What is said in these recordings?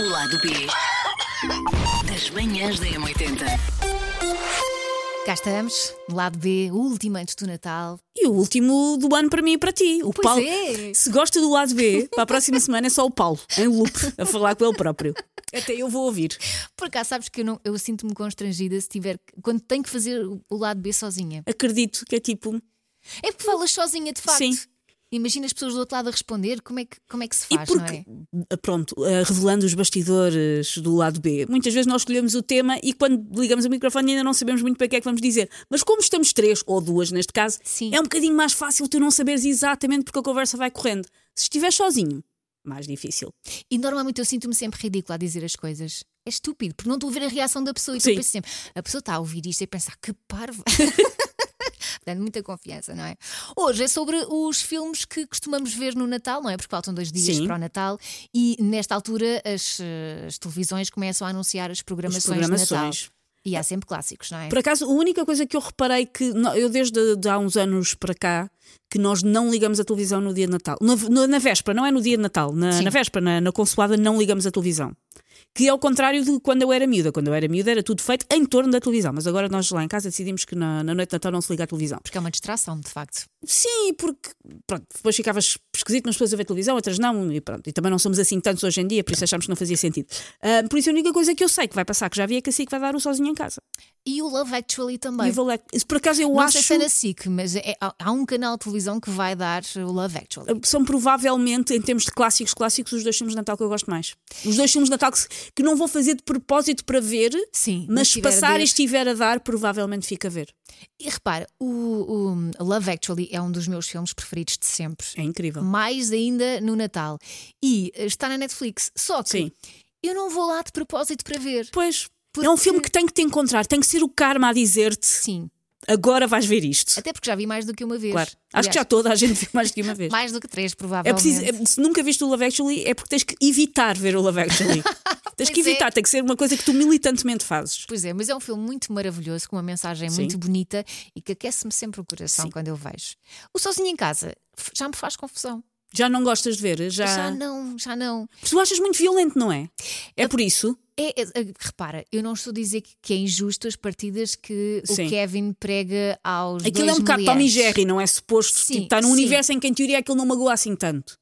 O lado B das manhãs da M80. Cá estamos, no lado B, o último antes do Natal. E o último do ano para mim e para ti. O Pois Paulo. é. Se gosta do lado B, para a próxima semana é só o Paulo, em loop, a falar com ele próprio. Até eu vou ouvir. Por acaso, sabes que eu, não- eu sinto-me constrangida se tiver. que- quando tenho que fazer o- o lado B sozinha. Acredito que é tipo. É porque falas sozinha, de facto. Sim. Imagina as pessoas do outro lado a responder, como é que, como é que se E faz, porque, não é? pronto, eh, revelando os bastidores do lado B, muitas vezes nós escolhemos o tema e quando ligamos o microfone ainda não sabemos muito para que é que vamos dizer. Mas como estamos três, ou duas neste caso, Sim. é um bocadinho mais fácil tu não saberes exatamente porque a conversa vai correndo. Se estiver sozinho, mais difícil. E normalmente eu sinto-me sempre ridícula a dizer as coisas. É estúpido, porque não estou a ver a reação da pessoa. E tu pensas sempre, a pessoa está a ouvir isto e pensar que parva. Dando muita confiança, não é? Hoje é sobre os filmes que costumamos ver no Natal, não é? Porque faltam dois dias Sim. para o Natal e nesta altura as, as televisões começam a anunciar as programações, de Natal. programações. E há sempre clássicos, não é? Por acaso, a única coisa que eu reparei que eu desde de há uns anos para cá que nós não ligamos a televisão no dia de Natal. Na, na- na véspera, não é no dia de Natal, na, na véspera, na, na consoada, não ligamos a televisão. Que é o contrário de quando eu era miúda. Quando eu era miúda era tudo feito em torno da televisão. Mas agora nós lá em casa decidimos que na, na noite de Natal não se liga à televisão. Porque é uma distração, de facto. Sim, porque pronto, depois ficavas esquisito nas pessoas a ver televisão, outras não, e pronto. E também não somos assim tantos hoje em dia, por isso achámos que não fazia sentido. Ah, por isso a única coisa que eu sei que vai passar, que já vi, é que a SIC vai dar o sozinho em casa. E o Love Actually também. E vou lá. Por acaso eu não acho. sei se é na SIC, mas é- há, um canal de televisão que vai dar o Love Actually. são provavelmente, em termos de clássicos, clássicos, os dois filmes de Natal que eu gosto mais. Os dois filmes de Natal que, que não vou fazer de propósito para ver, Sim, mas se passar e estiver a dar, provavelmente fica a ver. E repara, o, o Love Actually é um dos meus filmes preferidos de sempre. É incrível. Mais ainda no Natal. E eh, está na Netflix. Só que Sim. eu não vou lá de propósito para ver. Pois. Porque- É um filme que tem que te encontrar, tem que ser o karma a dizer-te Sim. Agora vais ver isto. Até porque já vi mais do que uma vez. Claro. Acho que já toda a gente viu mais do que uma vez. Mais do que três, É provavelmente. preciso, é- se nunca viste o Love Actually, é porque tens que evitar ver o Love Actually. tens que Pois é. evitar, tem que ser uma coisa que tu militantemente fazes. Pois é, mas é um filme muito maravilhoso, com uma mensagem Sim. muito bonita e que aquece-me sempre o coração Sim. quando eu vejo. O Sozinho em Casa já me faz confusão. Já não gostas de ver? Já. Já não, já não. Tu achas muito violento, não é? É por isso? É, é, é, repara, eu não estou a dizer que, que é injusto as partidas que Sim. o Kevin prega aos Aquilo dois é um bocado Tom mulheres. Jerry, não é suposto. Sim, tipo, está num sim. universo em que, em teoria, aquilo não magoa assim tanto.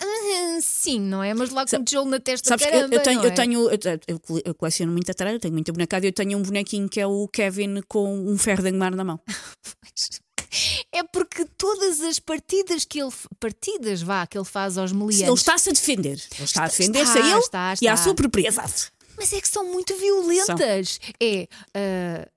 Ah, Sim, não é? Mas lá com Sa- um tijolo na testa, Sabes, caramba, eu, tenho, não eu é? tenho, eu, eu cole- eu coleciono muita tralha, eu tenho muita bonecada e eu tenho um bonequinho que é o Kevin com um ferro de engomar na mão. É porque todas as partidas que ele partidas vá que ele faz aos Ele meliantes, está-se a defender. Ele está a Está- defender-se a ele está, e à está. sua propriedade. mas é que são muito violentas. É ah,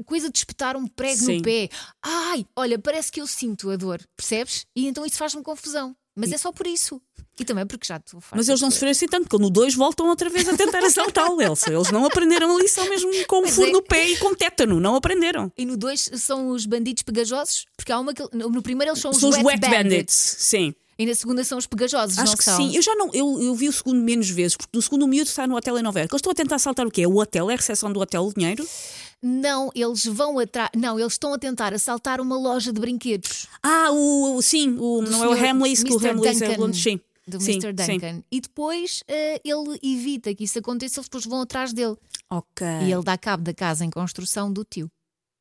a coisa de espetar um prego Sim. no pé. Ai, olha, parece que eu sinto a dor, percebes? E então isso faz-me confusão. Mas é só por isso. E também porque já estou farta Mas eles não sofreram assim tanto, porque no 2 voltam outra vez a tentar assaltá-lo, Elsa. Eles não aprenderam a lição mesmo com um furo é. no pé e com tétano. Não aprenderam. E no 2 são os bandidos pegajosos, porque há uma que. No primeiro eles são os, São os wet, Wet bandits. Bandits. Sim. E na segunda são os pegajosos, Acho não que são? sim. Eu já não. Eu, eu vi o segundo menos vezes, porque no segundo o miúdo está no hotel em Nova Iorque. Eles estão a tentar assaltar o quê? O hotel? É a recepção do hotel, o dinheiro? Não, eles vão atrás. Não, eles estão a tentar assaltar uma loja de brinquedos. Ah, o, o- sim, o, não é o Hamleys, que o. Hamleys é o. Sim. Do sim, Mr. sim. Duncan. E depois eh, ele evita que isso aconteça, eles depois vão atrás dele. Ok. E ele dá cabo da casa em construção do tio.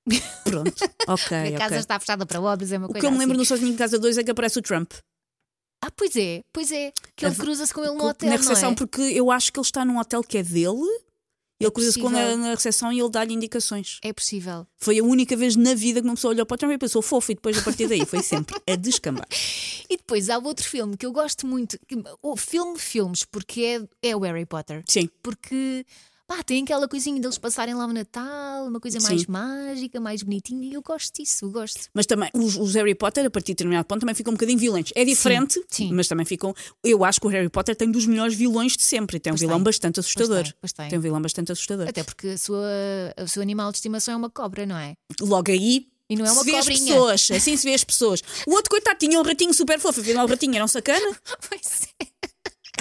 Pronto. Ok. a casa ok. está fechada para obras, é uma O coisa que eu me lembro assim. no Sozinho em Casa 2 é que aparece o Trump. Ah, pois é, pois é. Que ele cruza-se com ele no hotel. na recepção, é? porque eu acho que ele está num hotel que é dele. Ele cruza-se com possível. na, recepção e ele dá-lhe indicações. É possível. Foi a única vez na vida que uma pessoa olhou para o Trump e pensou fofo, e depois a partir daí foi sempre a descambar. E depois há outro filme que eu gosto muito, o filme filmes, porque é, é o Harry Potter. Sim. Porque pá, tem aquela coisinha deles passarem lá no Natal, uma coisa mais Sim. mágica, mais bonitinha, e eu gosto disso, eu gosto. Mas também, os, os Harry Potter, a partir de determinado ponto, também ficam um bocadinho violentos. É diferente, sim. mas também ficam. Eu acho que o Harry Potter tem dos melhores vilões de sempre. E tem um Pois vilão tem. bastante assustador. tem, pois tem. um vilão bastante assustador. Até porque a sua, o seu animal de estimação é uma cobra, não é? Logo aí. E não é uma se vê as pessoas, assim se vê as pessoas. O outro coitado tinha um ratinho super fofo, afinal o ratinho era um sacana. Pois é.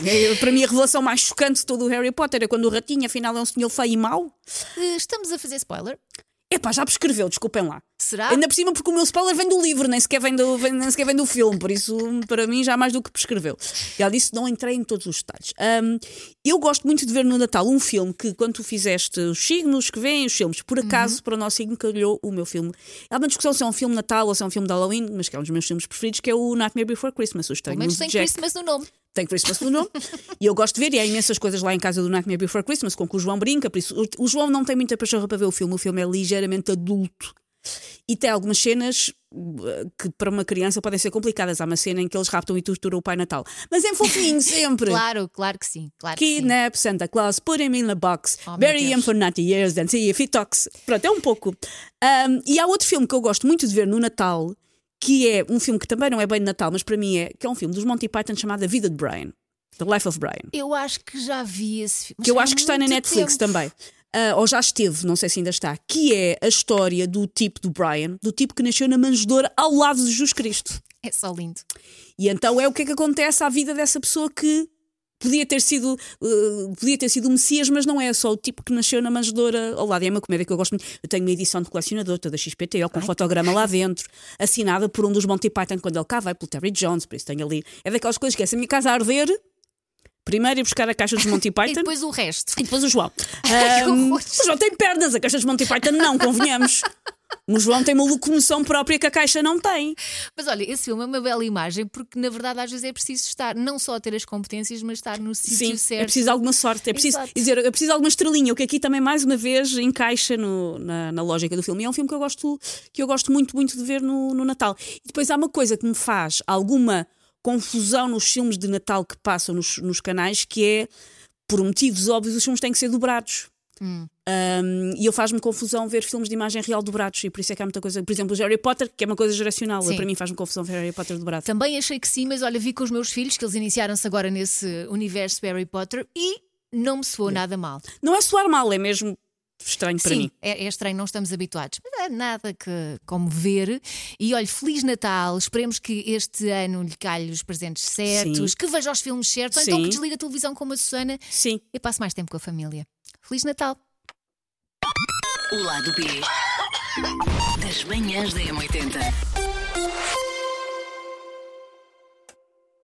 É, Para mim, a revelação mais chocante de todo o Harry Potter é quando o ratinho, afinal, é um senhor feio e mau. Eh, Estamos a fazer spoiler. Epá, já prescreveu, desculpem lá. Será? Ainda por cima, porque o meu spoiler vem do livro, nem sequer vem do, vem, nem sequer vem do filme, por isso, para mim, já mais do que prescreveu. E ela disse: não entrei em todos os detalhes. Um, eu gosto muito de ver no Natal um filme que, quando tu fizeste os signos que vêm, os filmes, por acaso, Uhum. para o nosso signo, calhou o meu filme. Há uma discussão se é um filme Natal ou se é um filme de Halloween, mas que é um dos meus filmes preferidos, que é o Nightmare Before Christmas, o Pelo Estranho menos Mundo tem. Christmas no nome. Tem Christmas no nome. e eu gosto de ver, e há imensas coisas lá em casa do Nightmare Before Christmas, com que o João brinca, por isso o, o João não tem muita pachorra para ver o filme, o filme é ligeiramente adulto. E tem algumas cenas uh, que para uma criança podem ser complicadas. Há uma cena em que eles raptam e torturam o Pai Natal. Mas é fofinho sempre. Claro, claro que sim. Claro que sim. Kidnap Santa Claus, put him in a box, Oh, bury him for 90 years, then see if he talks. Pronto, é um pouco. Um, e há outro filme que eu gosto muito de ver no Natal, que é um filme que também não é bem de Natal, mas para mim é, que é um filme dos Monty Python chamado A Vida de Brian. The Life of Brian. Eu acho que já vi esse filme. Que eu acho que está na Netflix tempo. também. Ah, ou já esteve, não sei se ainda está, que é a história do tipo do Brian, do tipo que nasceu na manjedoura ao lado de Jesus Cristo. É só lindo. E então é o que é que acontece à vida dessa pessoa que podia ter sido uh, podia ter sido o Messias, mas não é só o tipo que nasceu na manjedoura ao lado. E é uma comédia que eu gosto muito. Eu tenho uma edição de colecionador, toda XPTO, com um fotograma lá dentro, assinada por um dos Monty Python quando ele cá vai, pelo Terry Jones, por isso tenho ali. É daquelas coisas que é se a minha casa arder, primeiro ir buscar a caixa dos Monty E Python. depois o resto. E depois o João. Horror. o João tem pernas, a caixa dos Monty Python não, convenhamos. O João tem uma locomoção própria que a caixa não tem. Mas olha, esse filme é uma bela imagem porque, na verdade, às vezes é preciso estar, não só ter as competências, mas estar no Sim, sítio certo. é preciso de alguma sorte, é preciso Exato. dizer, é preciso de alguma estrelinha, o que aqui também mais uma vez encaixa no- na, na lógica do filme. E é um filme que eu gosto, que eu gosto muito, muito de ver no, no Natal. E depois há uma coisa que me faz alguma confusão nos filmes de Natal que passam nos, nos canais, que é, por motivos óbvios, os filmes têm que ser dobrados. Hum. Um, e eu faz-me confusão ver filmes de imagem real dobrados, e por isso é que há muita coisa. Por exemplo, o Harry Potter, que é uma coisa geracional, Sim. para mim faz-me confusão ver Harry Potter dobrado. Também achei que sim, mas olha, vi com os meus filhos que eles iniciaram-se agora nesse universo de Harry Potter e não me soou nada mal. Não é soar mal, é mesmo estranho para Sim, mim. é, é estranho, não estamos habituados. Mas é nada que como ver. E olha, Feliz Natal. Esperemos que este ano lhe calhe os presentes certos, Sim. que veja os filmes certos, ou então que desliga a televisão como a Susana Sim. e passe mais tempo com a família. Feliz Natal! O lado B das manhãs da M80.